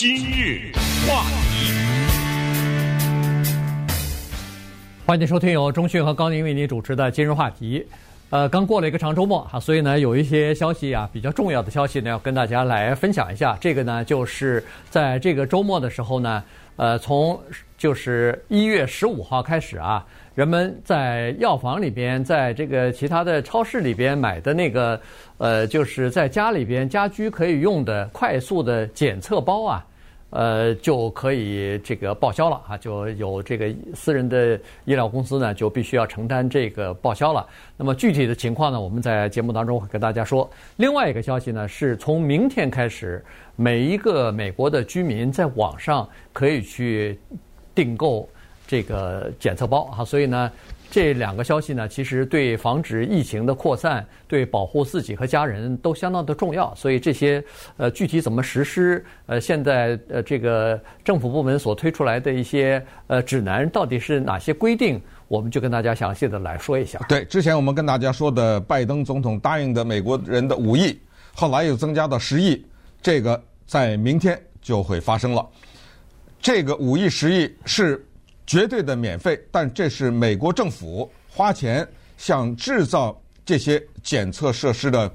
今日话题，欢迎收听由中讯和高宁为您主持的今日话题。呃，刚过了一个长周末哈，所以呢，有一些消息啊，比较重要的消息呢，要跟大家来分享一下。这个呢，就是在这个周末的时候呢，呃，从就是一月十五号开始啊。人们在药房里边，在这个其他的超市里边买的那个，呃，就是在家里边家居可以用的快速的检测包啊，呃，就可以这个报销了啊，就有这个私人的医疗公司呢，就必须要承担这个报销了。那么具体的情况呢，我们在节目当中会跟大家说。另外一个消息呢，是从明天开始，每一个美国的居民在网上可以去订购。这个检测包哈，所以呢，这两个消息呢，其实对防止疫情的扩散，对保护自己和家人都相当的重要。所以这些呃，具体怎么实施？呃，现在呃，这个政府部门所推出来的一些呃指南，到底是哪些规定？我们就跟大家详细的来说一下。对，之前我们跟大家说的，拜登总统答应的美国人的五亿，后来又增加到十亿，这个在明天就会发生了。这个五亿、十亿是。绝对的免费，但这是美国政府花钱向制造这些检测设施的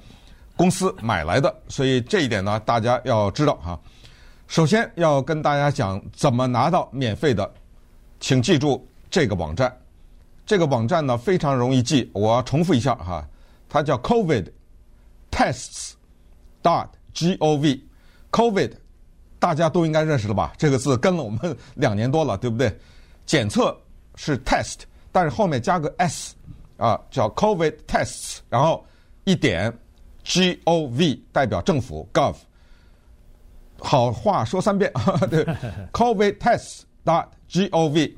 公司买来的，所以这一点呢，大家要知道哈。首先要跟大家讲怎么拿到免费的，请记住这个网站。这个网站呢非常容易记，我要重复一下哈，它叫 COVID Tests dot gov。COVID 大家都应该认识了吧？这个字跟了我们两年多了，对不对？检测是 test，但是后面加个 s，啊，叫 COVID tests，然后一点 gov 代表政府 gov。好话说三遍，对，COVID tests dot gov。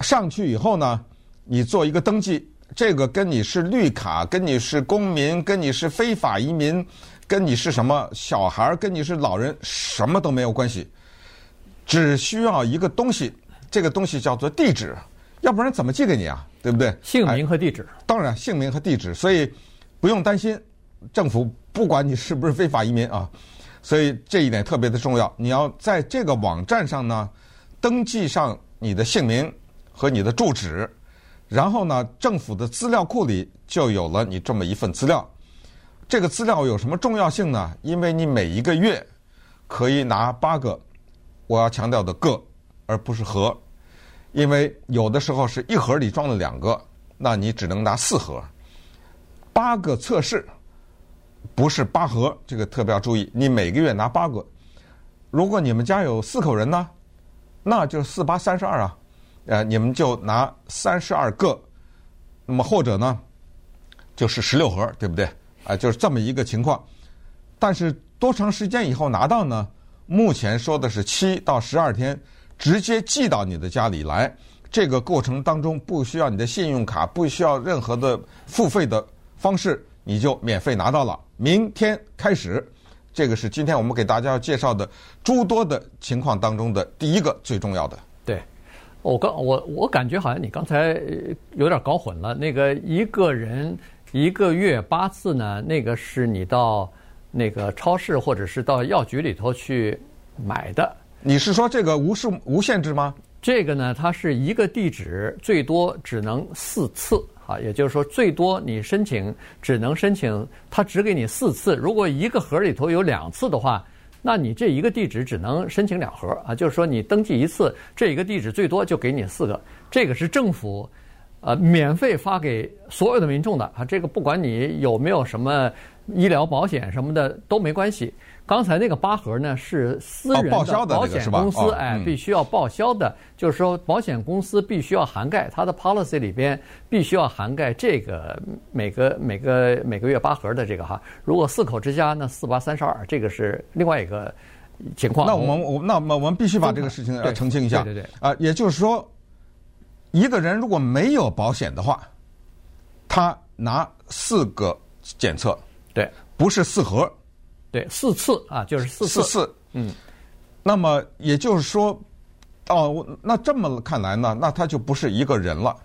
上去以后呢，你做一个登记，这个跟你是绿卡、跟你是公民、跟你是非法移民、跟你是什么小孩、跟你是老人，什么都没有关系，只需要一个东西。这个东西叫做地址，要不然怎么寄给你啊？对不对？姓名和地址。当然，姓名和地址，所以不用担心，政府不管你是不是非法移民啊。所以这一点特别的重要。你要在这个网站上呢，登记上你的姓名和你的住址，然后呢，政府的资料库里就有了你这么一份资料。这个资料有什么重要性呢？因为你每一个月可以拿八个，我要强调的个。而不是盒，因为有的时候是一盒里装了两个，那你只能拿四盒。八个测试不是八盒，这个特别要注意。你每个月拿八个，如果你们家有四口人呢，那就是四八三十二啊，呃，你们就拿三十二个。那么或者呢，就是十六盒，对不对？啊，就是这么一个情况。但是多长时间以后拿到呢？目前说的是七到十二天。直接寄到你的家里来，这个过程当中不需要你的信用卡，不需要任何的付费的方式，你就免费拿到了。明天开始，这个是今天我们给大家要介绍的诸多的情况当中的第一个最重要的。对，我刚我我感觉好像你刚才有点搞混了，那个一个人一个月八次呢，那个是你到那个超市或者是到药局里头去买的。你是说这个无数无限制吗？这个呢，它是一个地址最多只能四次啊，也就是说最多你申请只能申请，它只给你四次。如果一个盒里头有两次的话，那你这一个地址只能申请两盒啊，就是说你登记一次，这一个地址最多就给你四个。这个是政府呃免费发给所有的民众的啊，这个不管你有没有什么医疗保险什么的都没关系。刚才那个八盒呢，是私人的保险公司哎，必须要报销的，就是说保险公司必须要涵盖它的 policy 里边必须要涵盖这个每个每个每个月八盒的这个哈。如果四口之家呢，四八三十二，这个是另外一个情况。那我们我那么我们必须把这个事情要澄清一下。对对对。啊，也就是说，一个人如果没有保险的话，他拿四个检测，对，不是四盒。对，四次啊，就是四次。四次，嗯，那么也就是说，哦，那这么看来呢，那他就不是一个人了，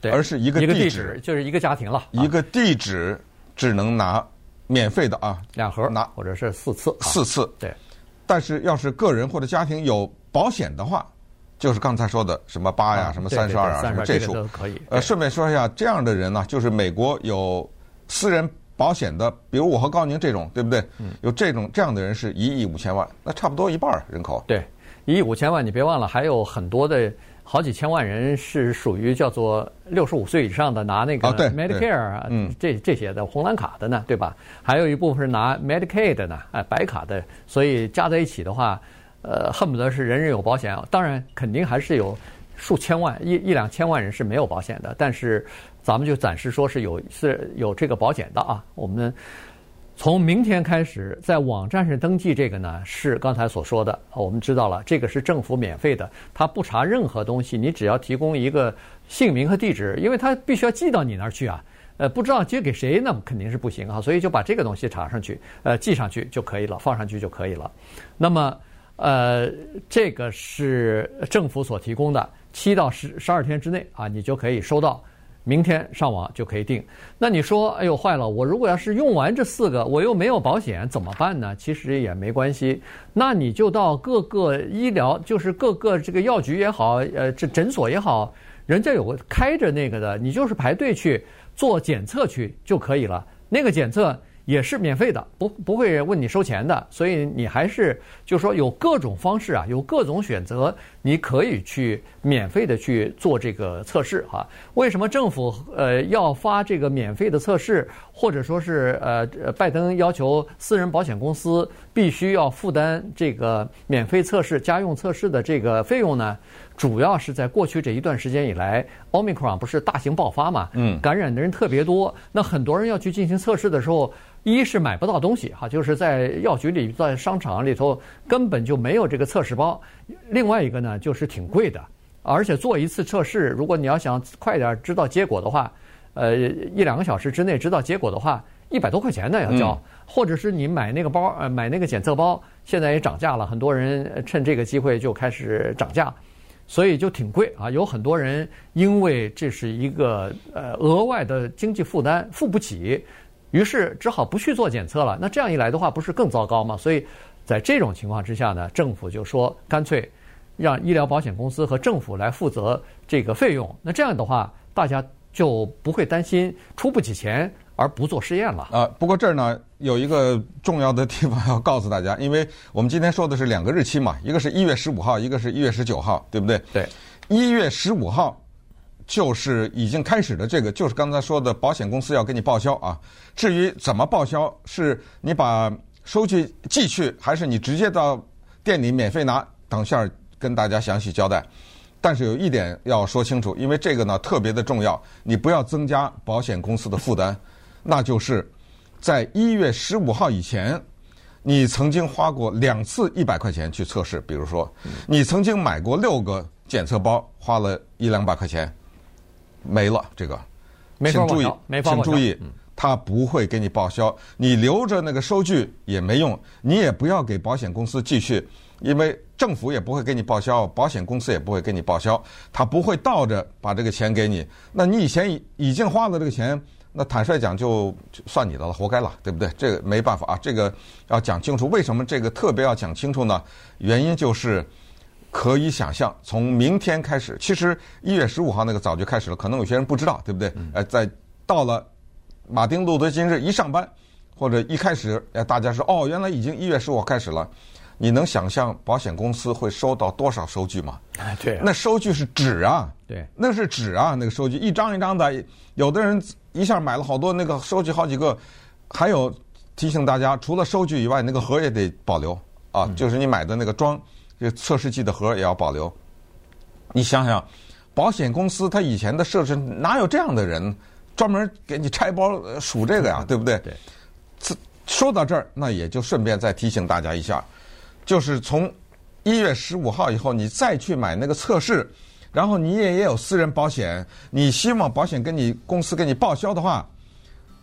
对，而是一个地址，就是一个家庭了。一个地址只能拿免费的啊，两盒拿，或者是四次。四次，对。但是要是个人或者家庭有保险的话，就是刚才说的什么八呀、什么三十二啊、什么这数，都可以。呃，顺便说一下，这样的人呢，就是美国有私人保险的，比如我和高宁这种，对不对？有这种这样的人是一亿五千万，那差不多一半人口。对，一亿五千万，你别忘了还有很多的。好几千万人是属于叫做六十五岁以上的拿那个 Medicare 啊，这这些的红蓝卡的呢，对吧？还有一部分是拿 Medicaid 的呢，哎，白卡的。所以加在一起的话，呃，恨不得是人人有保险。当然，肯定还是有数千万、一一两千万人是没有保险的。但是，咱们就暂时说是有是有这个保险的啊，我们。从明天开始，在网站上登记这个呢，是刚才所说的。我们知道了，这个是政府免费的，它不查任何东西，你只要提供一个姓名和地址，因为它必须要寄到你那儿去啊。呃，不知道寄给谁，那肯定是不行啊。所以就把这个东西查上去，呃，寄上去就可以了，放上去就可以了。那么，呃，这个是政府所提供的，七到十十二天之内啊，你就可以收到。明天上网就可以订。那你说，哎呦，坏了！我如果要是用完这四个，我又没有保险，怎么办呢？其实也没关系。那你就到各个医疗，就是各个这个药局也好，呃，这诊所也好，人家有个开着那个的，你就是排队去做检测去就可以了。那个检测。也是免费的，不不会问你收钱的，所以你还是就说有各种方式啊，有各种选择，你可以去免费的去做这个测试哈。为什么政府呃要发这个免费的测试，或者说是呃拜登要求私人保险公司必须要负担这个免费测试家用测试的这个费用呢？主要是在过去这一段时间以来，Omicron 不是大型爆发嘛？嗯，感染的人特别多，那很多人要去进行测试的时候，一是买不到东西哈，就是在药局里、在商场里头根本就没有这个测试包；另外一个呢，就是挺贵的，而且做一次测试，如果你要想快点知道结果的话，呃，一两个小时之内知道结果的话，一百多块钱呢要交，或者是你买那个包，呃，买那个检测包，现在也涨价了，很多人趁这个机会就开始涨价。所以就挺贵啊，有很多人因为这是一个呃额外的经济负担，付不起，于是只好不去做检测了。那这样一来的话，不是更糟糕吗？所以在这种情况之下呢，政府就说干脆让医疗保险公司和政府来负责这个费用。那这样的话，大家就不会担心出不起钱。而不做试验了啊！不过这儿呢有一个重要的地方要告诉大家，因为我们今天说的是两个日期嘛，一个是一月十五号，一个是一月十九号，对不对？对，一月十五号就是已经开始的这个，就是刚才说的保险公司要给你报销啊。至于怎么报销，是你把收据寄去，还是你直接到店里免费拿？等下跟大家详细交代。但是有一点要说清楚，因为这个呢特别的重要，你不要增加保险公司的负担。那就是，在一月十五号以前，你曾经花过两次一百块钱去测试，比如说，你曾经买过六个检测包，花了一两百块钱，没了这个，请注意，请注意，他不会给你报销，你留着那个收据也没用，你也不要给保险公司继续，因为政府也不会给你报销，保险公司也不会给你报销，他不会倒着把这个钱给你，那你以前已已经花了这个钱。那坦率讲，就算你的了，活该了，对不对？这个没办法啊，这个要讲清楚。为什么这个特别要讲清楚呢？原因就是可以想象，从明天开始，其实一月十五号那个早就开始了，可能有些人不知道，对不对？呃，在到了马丁路德金日一上班，或者一开始，呃，大家说哦，原来已经一月十五号开始了。你能想象保险公司会收到多少收据吗？对，那收据是纸啊，对，那是纸啊，那个收据一张一张的，有的人一下买了好多那个收据好几个，还有提醒大家，除了收据以外，那个盒也得保留啊，就是你买的那个装这测试剂的盒也要保留。你想想，保险公司它以前的设置哪有这样的人专门给你拆包数这个呀？对不对？对。说到这儿，那也就顺便再提醒大家一下。就是从一月十五号以后，你再去买那个测试，然后你也也有私人保险，你希望保险跟你公司给你报销的话，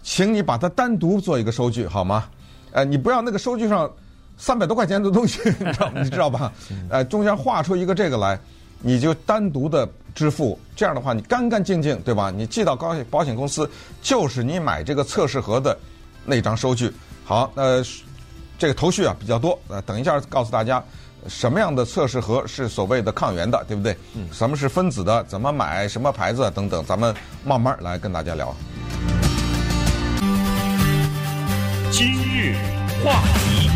请你把它单独做一个收据好吗？呃，你不要那个收据上三百多块钱的东西，你知道你知道吧？呃，中间画出一个这个来，你就单独的支付，这样的话你干干净净，对吧？你寄到高保险公司，就是你买这个测试盒的那张收据。好，呃。这个头绪啊比较多。呃，等一下告诉大家什么样的测试盒是所谓的抗原的，对不对？嗯。什么是分子的？怎么买？什么牌子等等，咱们慢慢来跟大家聊。今日话题，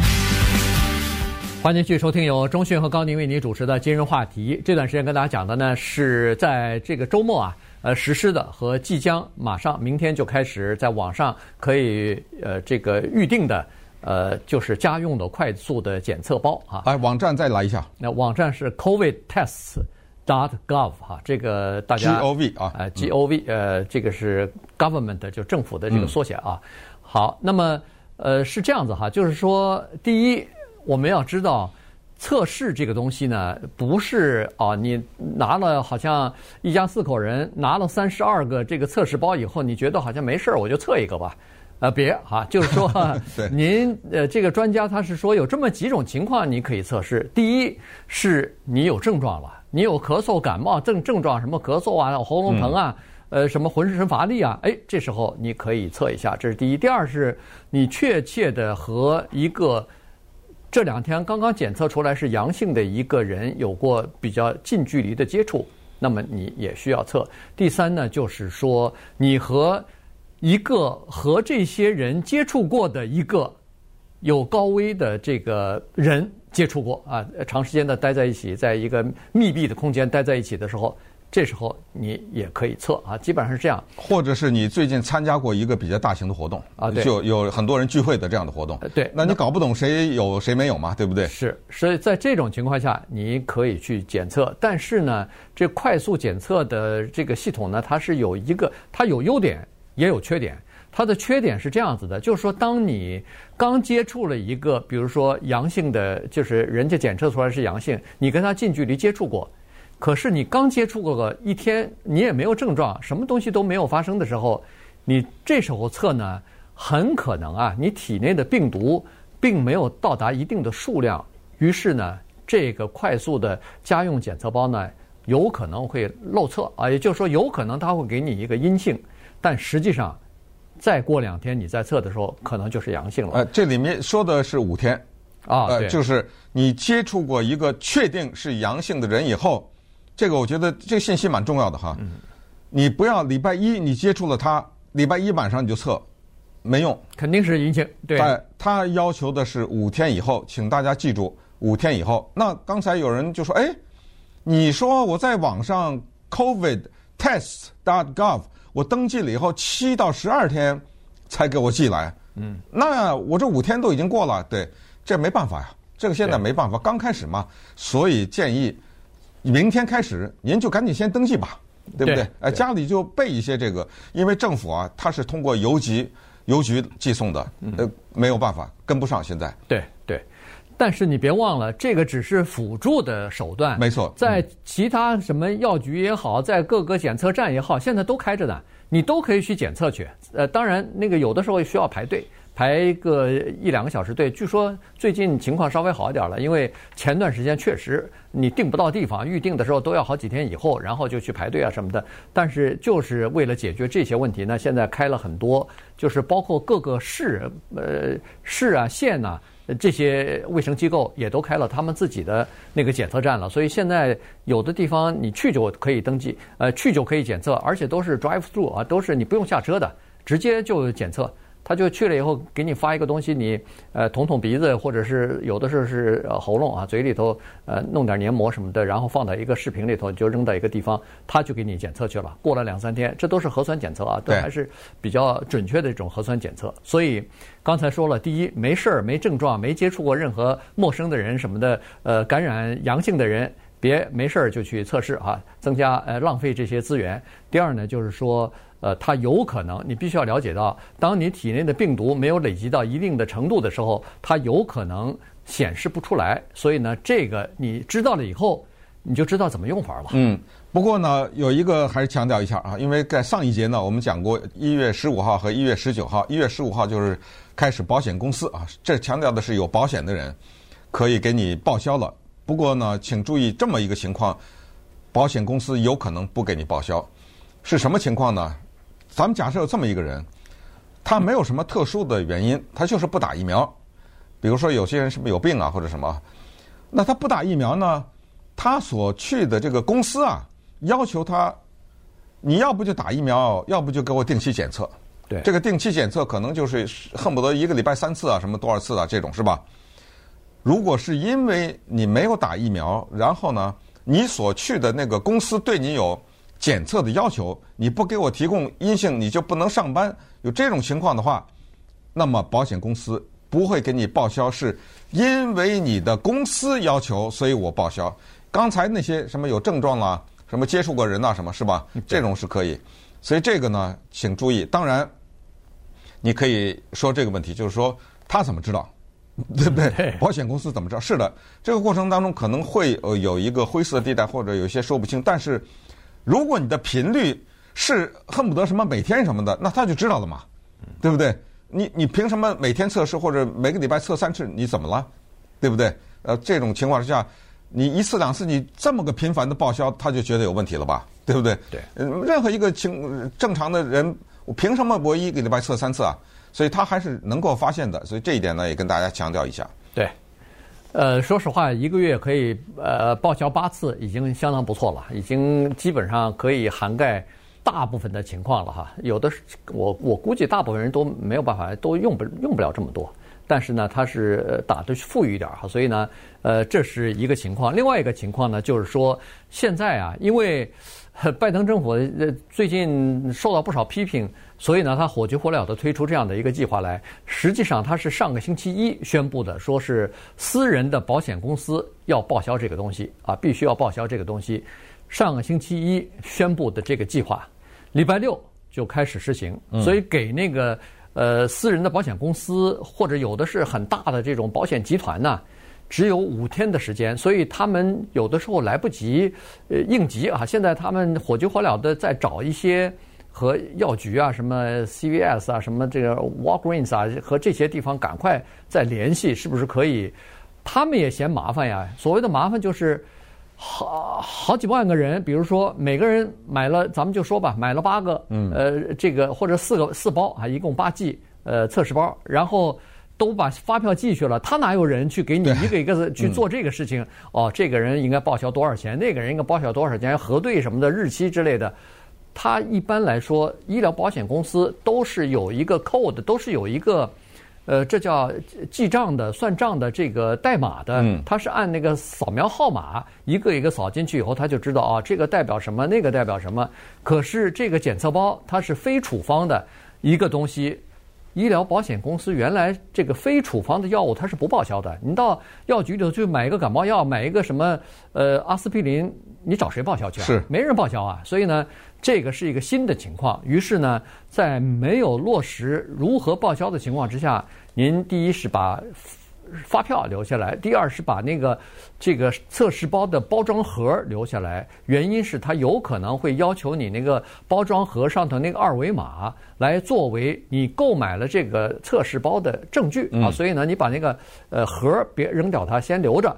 欢迎继续收听由中讯和高宁为您主持的今日话题。这段时间跟大家讲的呢，是在这个周末啊。呃，实施的和即将马上明天就开始在网上可以呃这个预定的呃就是家用的快速的检测包啊。哎，网站再来一下。那网站是 covidtests.gov 哈，这个大家 G O V 啊，呃 G O V 呃这个是 government 就政府的这个缩写啊。好，那么呃是这样子哈，就是说第一我们要知道。测试这个东西呢，不是啊，你拿了好像一家四口人拿了三十二个这个测试包以后，你觉得好像没事儿，我就测一个吧。呃，别哈，就是说，您呃这个专家他是说有这么几种情况你可以测试。第一是你有症状了，你有咳嗽、感冒症症状，什么咳嗽啊、喉咙疼啊，呃，什么浑身乏力啊，哎，这时候你可以测一下，这是第一。第二是你确切的和一个。这两天刚刚检测出来是阳性的一个人有过比较近距离的接触，那么你也需要测。第三呢，就是说你和一个和这些人接触过的一个有高危的这个人接触过啊，长时间的待在一起，在一个密闭的空间待在一起的时候。这时候你也可以测啊，基本上是这样。或者是你最近参加过一个比较大型的活动啊，对，就有很多人聚会的这样的活动。对，那你搞不懂谁有谁没有嘛，对不对？是，所以在这种情况下，你可以去检测。但是呢，这快速检测的这个系统呢，它是有一个，它有优点也有缺点。它的缺点是这样子的，就是说，当你刚接触了一个，比如说阳性的，就是人家检测出来是阳性，你跟他近距离接触过。可是你刚接触过个一天，你也没有症状，什么东西都没有发生的时候，你这时候测呢，很可能啊，你体内的病毒并没有到达一定的数量，于是呢，这个快速的家用检测包呢，有可能会漏测啊，也就是说，有可能它会给你一个阴性，但实际上，再过两天你再测的时候，可能就是阳性了。呃，这里面说的是五天啊，呃，就是你接触过一个确定是阳性的人以后。这个我觉得这个信息蛮重要的哈，嗯你不要礼拜一你接触了他，礼拜一晚上你就测，没用，肯定是阴性。对，他要求的是五天以后，请大家记住五天以后。那刚才有人就说，哎，你说我在网上 COVID test dot gov 我登记了以后，七到十二天才给我寄来，嗯，那我这五天都已经过了，对，这没办法呀，这个现在没办法，刚开始嘛，所以建议。明天开始，您就赶紧先登记吧，对不对？哎，家里就备一些这个，因为政府啊，它是通过邮局邮局寄送的，呃，没有办法跟不上现在。对对，但是你别忘了，这个只是辅助的手段。没错，在其他什么药局也好，在各个检测站也好，现在都开着呢，你都可以去检测去。呃，当然那个有的时候需要排队。排个一两个小时队，据说最近情况稍微好一点了，因为前段时间确实你订不到地方，预定的时候都要好几天以后，然后就去排队啊什么的。但是就是为了解决这些问题呢，现在开了很多，就是包括各个市、呃市啊县呐、啊、这些卫生机构也都开了他们自己的那个检测站了。所以现在有的地方你去就可以登记，呃去就可以检测，而且都是 drive through 啊，都是你不用下车的，直接就检测。他就去了以后，给你发一个东西，你呃捅捅鼻子，或者是有的时候是喉咙啊，嘴里头呃弄点黏膜什么的，然后放到一个视频里头，就扔到一个地方，他就给你检测去了。过了两三天，这都是核酸检测啊，都还是比较准确的一种核酸检测。所以刚才说了，第一没事儿、没症状、没接触过任何陌生的人什么的，呃，感染阳性的人，别没事儿就去测试啊，增加呃浪费这些资源。第二呢，就是说。呃，它有可能，你必须要了解到，当你体内的病毒没有累积到一定的程度的时候，它有可能显示不出来。所以呢，这个你知道了以后，你就知道怎么用法了。嗯，不过呢，有一个还是强调一下啊，因为在上一节呢，我们讲过一月十五号和一月十九号，一月十五号就是开始保险公司啊，这强调的是有保险的人可以给你报销了。不过呢，请注意这么一个情况，保险公司有可能不给你报销，是什么情况呢？咱们假设有这么一个人，他没有什么特殊的原因，他就是不打疫苗，比如说有些人是不是有病啊或者什么，那他不打疫苗呢，他所去的这个公司啊，要求他，你要不就打疫苗，要不就给我定期检测。对，这个定期检测可能就是恨不得一个礼拜三次啊，什么多少次啊，这种是吧？如果是因为你没有打疫苗，然后呢，你所去的那个公司对你有检测的要求，你不给我提供阴性，你就不能上班。有这种情况的话，那么保险公司不会给你报销，是因为你的公司要求，所以我报销。刚才那些什么有症状啦，什么接触过人呐，什么是吧？这种是可以。所以这个呢，请注意。当然，你可以说这个问题，就是说他怎么知道？对不对？保险公司怎么知道？是的，这个过程当中可能会呃有一个灰色地带，或者有些说不清。但是，如果你的频率是恨不得什么每天什么的，那他就知道了嘛，对不对？你你凭什么每天测试或者每个礼拜测三次？你怎么了？对不对？呃，这种情况之下，你一次两次你这么个频繁的报销，他就觉得有问题了吧？对不对？对。嗯，任何一个情正常的人，我凭什么我一个礼拜测三次啊？所以他还是能够发现的，所以这一点呢也跟大家强调一下。对，呃，说实话，一个月可以呃报销八次，已经相当不错了，已经基本上可以涵盖大部分的情况了哈。有的我我估计大部分人都没有办法，都用不用不了这么多。但是呢，他是打的富裕一点哈，所以呢，呃，这是一个情况。另外一个情况呢，就是说现在啊，因为 拜登政府呃最近受到不少批评。所以呢，他火急火燎地推出这样的一个计划来。实际上，他是上个星期一宣布的，说是私人的保险公司要报销这个东西啊，必须要报销这个东西。上个星期一宣布的这个计划，礼拜六就开始实行。所以给那个呃私人的保险公司或者有的是很大的这种保险集团呢，只有五天的时间。所以他们有的时候来不及呃应急啊。现在他们火急火燎的在找一些。和药局啊，什么 CVS 啊，什么这个 Walgreens 啊，和这些地方赶快再联系，是不是可以？他们也嫌麻烦呀。所谓的麻烦就是好好几万个人，比如说每个人买了，咱们就说吧，买了八个，嗯，呃，这个或者四个四包啊，一共八剂呃测试包，然后都把发票寄去了，他哪有人去给你一个一个去做这个事情？哦，这个人应该报销多少钱？那个人应该报销多少钱？核对什么的日期之类的。他一般来说，医疗保险公司都是有一个 code，都是有一个，呃，这叫记账的、算账的这个代码的。它是按那个扫描号码一个一个扫进去以后，他就知道啊，这个代表什么，那个代表什么。可是这个检测包它是非处方的一个东西。医疗保险公司原来这个非处方的药物它是不报销的。你到药局里头去买一个感冒药，买一个什么呃阿司匹林，你找谁报销去啊？是，没人报销啊。所以呢，这个是一个新的情况。于是呢，在没有落实如何报销的情况之下，您第一是把。发票留下来，第二是把那个这个测试包的包装盒留下来，原因是它有可能会要求你那个包装盒上头那个二维码来作为你购买了这个测试包的证据啊，所以呢，你把那个呃盒别扔掉，它先留着。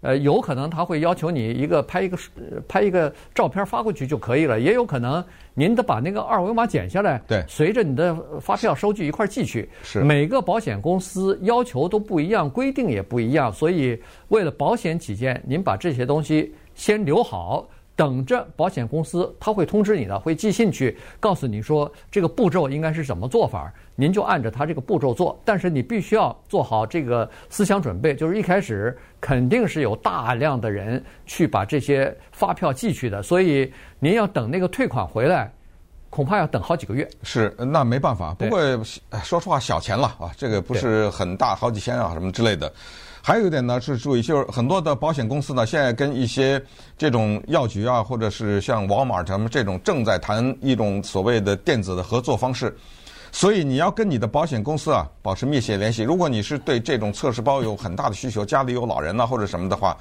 呃，有可能他会要求你一个拍一个拍一个照片发过去就可以了，也有可能您得把那个二维码剪下来，对，随着你的发票收据一块寄去。是，每个保险公司要求都不一样，规定也不一样，所以为了保险起见，您把这些东西先留好。等着保险公司，他会通知你的，会寄信去告诉你说这个步骤应该是怎么做法，您就按照他这个步骤做。但是你必须要做好这个思想准备，就是一开始肯定是有大量的人去把这些发票寄去的，所以您要等那个退款回来，恐怕要等好几个月。是，那没办法。不过说实话，小钱了啊，这个不是很大，好几千啊什么之类的。还有一点呢，是注意，就是很多的保险公司呢，现在跟一些这种药局啊，或者是像沃尔玛什么这种，正在谈一种所谓的电子的合作方式。所以你要跟你的保险公司啊保持密切联系。如果你是对这种测试包有很大的需求，家里有老人呐、啊、或者什么的话，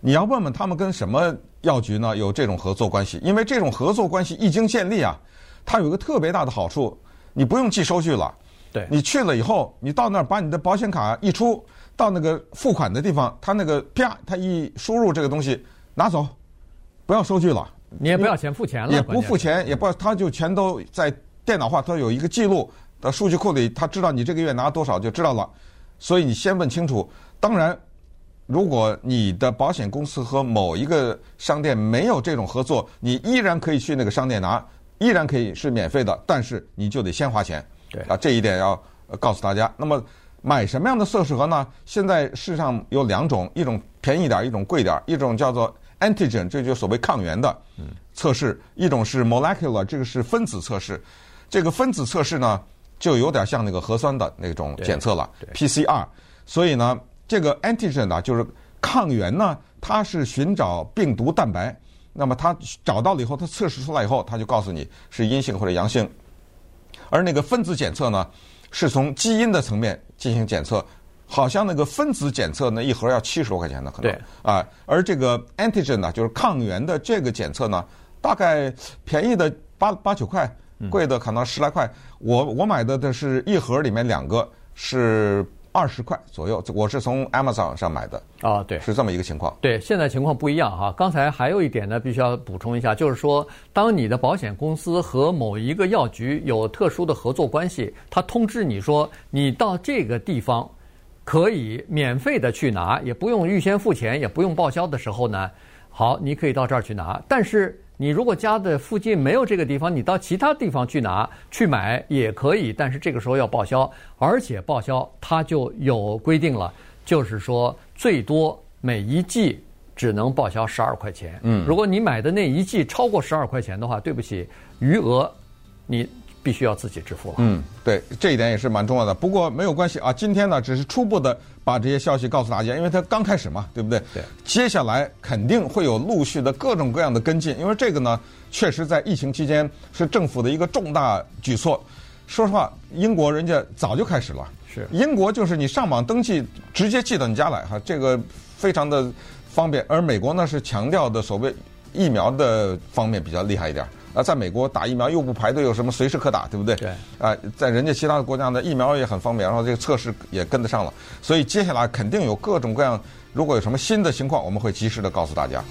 你要问问他们跟什么药局呢有这种合作关系。因为这种合作关系一经建立啊，它有一个特别大的好处，你不用记收据了。对，你去了以后，你到那儿把你的保险卡一出。到那个付款的地方，他那个啪，他一输入这个东西拿走，不要收据了，你也不要钱付钱了，也不付钱，也不，他就全都在电脑化，他有一个记录的数据库里，他知道你这个月拿多少就知道了。所以你先问清楚。当然，如果你的保险公司和某一个商店没有这种合作，你依然可以去那个商店拿，依然可以是免费的，但是你就得先花钱。对啊，这一点要告诉大家。那么买什么样的色试盒呢？现在世上有两种，一种便宜点，一种贵点。一种叫做 antigen，这就是所谓抗原的测试；一种是 molecular，这个是分子测试。这个分子测试呢，就有点像那个核酸的那种检测了，PCR。所以呢。这个 antigen 呢，就是抗原呢，它是寻找病毒蛋白。那么它找到了以后，它测试出来以后，它就告诉你是阴性或者阳性。而那个分子检测呢，是从基因的层面进行检测。好像那个分子检测呢，一盒要七十多块钱呢，可能啊。而这个 antigen 呢，就是抗原的这个检测呢，大概便宜的八八九块，贵的可能十来块。我我买的的是一盒里面两个是。二十块左右，我是从 Amazon 上买的啊、哦，对，是这么一个情况。对，现在情况不一样哈。刚才还有一点呢，必须要补充一下，就是说，当你的保险公司和某一个药局有特殊的合作关系，他通知你说，你到这个地方可以免费的去拿，也不用预先付钱，也不用报销的时候呢，好，你可以到这儿去拿，但是。你如果家的附近没有这个地方，你到其他地方去拿去买也可以，但是这个时候要报销，而且报销它就有规定了，就是说最多每一季只能报销十二块钱。嗯，如果你买的那一季超过十二块钱的话，对不起，余额你。必须要自己支付了。嗯，对，这一点也是蛮重要的。不过没有关系啊，今天呢只是初步的把这些消息告诉大家，因为它刚开始嘛，对不对？对。接下来肯定会有陆续的各种各样的跟进，因为这个呢，确实在疫情期间是政府的一个重大举措。说实话，英国人家早就开始了。是。英国就是你上网登记，直接寄到你家来哈，这个非常的方便。而美国呢是强调的所谓疫苗的方面比较厉害一点。啊，在美国打疫苗又不排队，有什么随时可打，对不对？对。啊，在人家其他的国家呢，疫苗也很方便，然后这个测试也跟得上了，所以接下来肯定有各种各样，如果有什么新的情况，我们会及时的告诉大家。